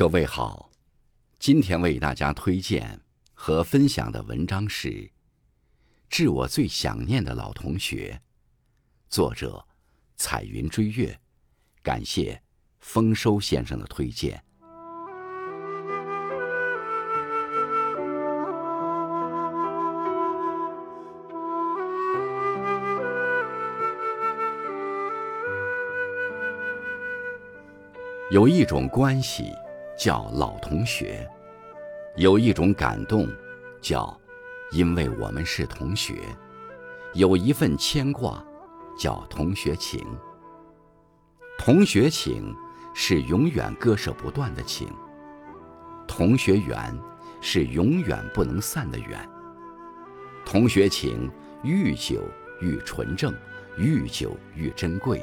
各位好，今天为大家推荐和分享的文章是《致我最想念的老同学》，作者彩云追月，感谢丰收先生的推荐。有一种关系。叫老同学，有一种感动，叫因为我们是同学；有一份牵挂，叫同学情。同学情是永远割舍不断的情，同学缘是永远不能散的缘。同学情愈久愈纯正，愈久愈珍贵，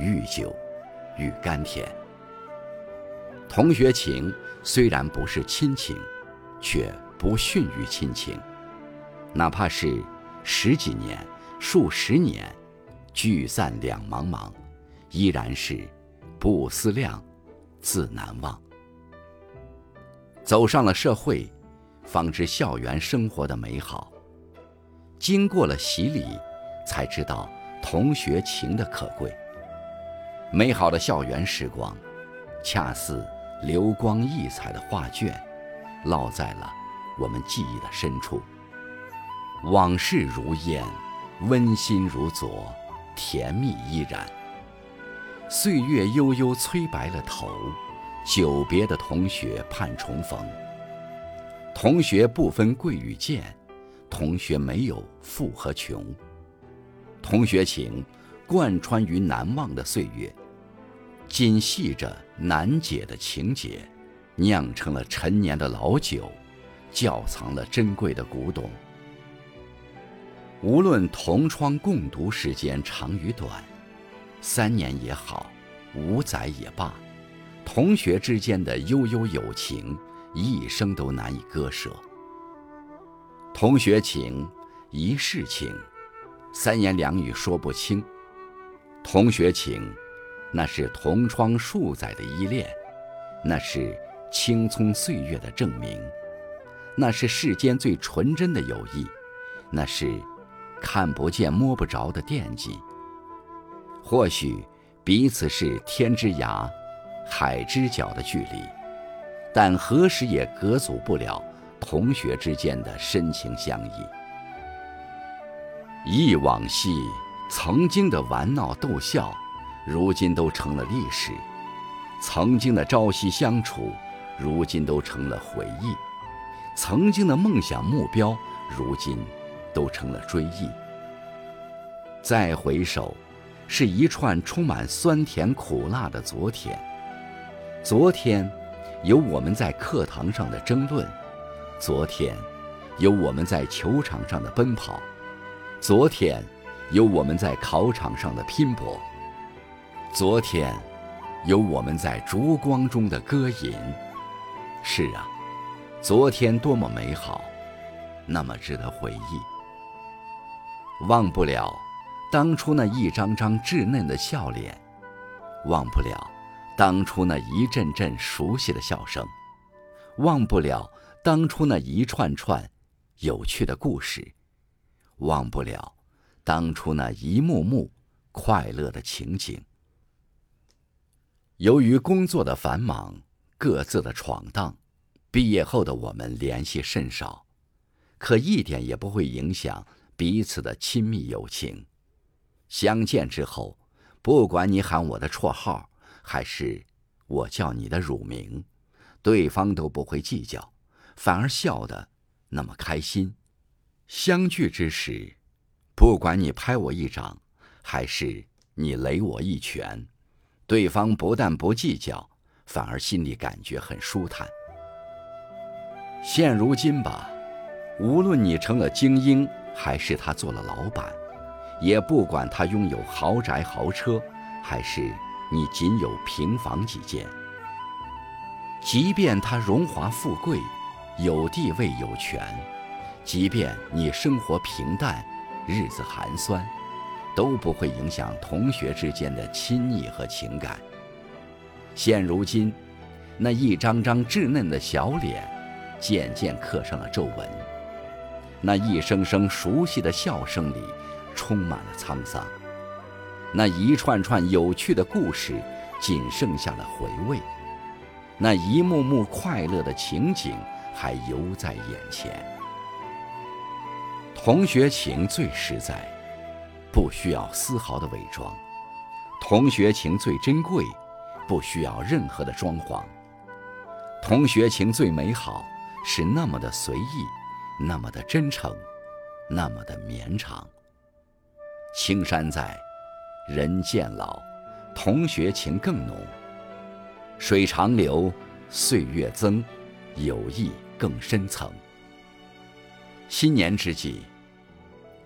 愈久愈甘甜。同学情虽然不是亲情，却不逊于亲情。哪怕是十几年、数十年，聚散两茫茫，依然是不思量，自难忘。走上了社会，方知校园生活的美好；经过了洗礼，才知道同学情的可贵。美好的校园时光，恰似。流光溢彩的画卷，烙在了我们记忆的深处。往事如烟，温馨如昨，甜蜜依然。岁月悠悠催白了头，久别的同学盼重逢。同学不分贵与贱，同学没有富和穷。同学情贯穿于难忘的岁月。紧系着难解的情结，酿成了陈年的老酒，窖藏了珍贵的古董。无论同窗共读时间长与短，三年也好，五载也罢，同学之间的悠悠友情，一生都难以割舍。同学情，一世情，三言两语说不清。同学情。那是同窗数载的依恋，那是青葱岁月的证明，那是世间最纯真的友谊，那是看不见摸不着的惦记。或许彼此是天之涯，海之角的距离，但何时也隔阻不了同学之间的深情相依。忆往昔，曾经的玩闹逗笑。如今都成了历史，曾经的朝夕相处，如今都成了回忆；曾经的梦想目标，如今都成了追忆。再回首，是一串充满酸甜苦辣的昨天。昨天，有我们在课堂上的争论；昨天，有我们在球场上的奔跑；昨天，有我们在考场上的拼搏。昨天，有我们在烛光中的歌吟。是啊，昨天多么美好，那么值得回忆。忘不了当初那一张张稚嫩的笑脸，忘不了当初那一阵阵熟悉的笑声，忘不了当初那一串串有趣的故事，忘不了当初那一幕幕快乐的情景。由于工作的繁忙，各自的闯荡，毕业后的我们联系甚少，可一点也不会影响彼此的亲密友情。相见之后，不管你喊我的绰号，还是我叫你的乳名，对方都不会计较，反而笑得那么开心。相聚之时，不管你拍我一掌，还是你擂我一拳。对方不但不计较，反而心里感觉很舒坦。现如今吧，无论你成了精英，还是他做了老板，也不管他拥有豪宅豪车，还是你仅有平房几间。即便他荣华富贵，有地位有权，即便你生活平淡，日子寒酸。都不会影响同学之间的亲昵和情感。现如今，那一张张稚嫩的小脸，渐渐刻上了皱纹。那一声声熟悉的笑声里，充满了沧桑。那一串串有趣的故事，仅剩下了回味。那一幕幕快乐的情景，还犹在眼前。同学情最实在，不需要丝毫的伪装；同学情最珍贵，不需要任何的装潢。同学情最美好，是那么的随意，那么的真诚，那么的绵长。青山在，人渐老，同学情更浓。水长流，岁月增，友谊更深层。新年之际，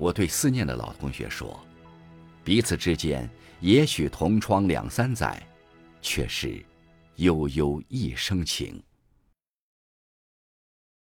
我对思念的老同学说：彼此之间也许同窗两三载，却是悠悠一生情。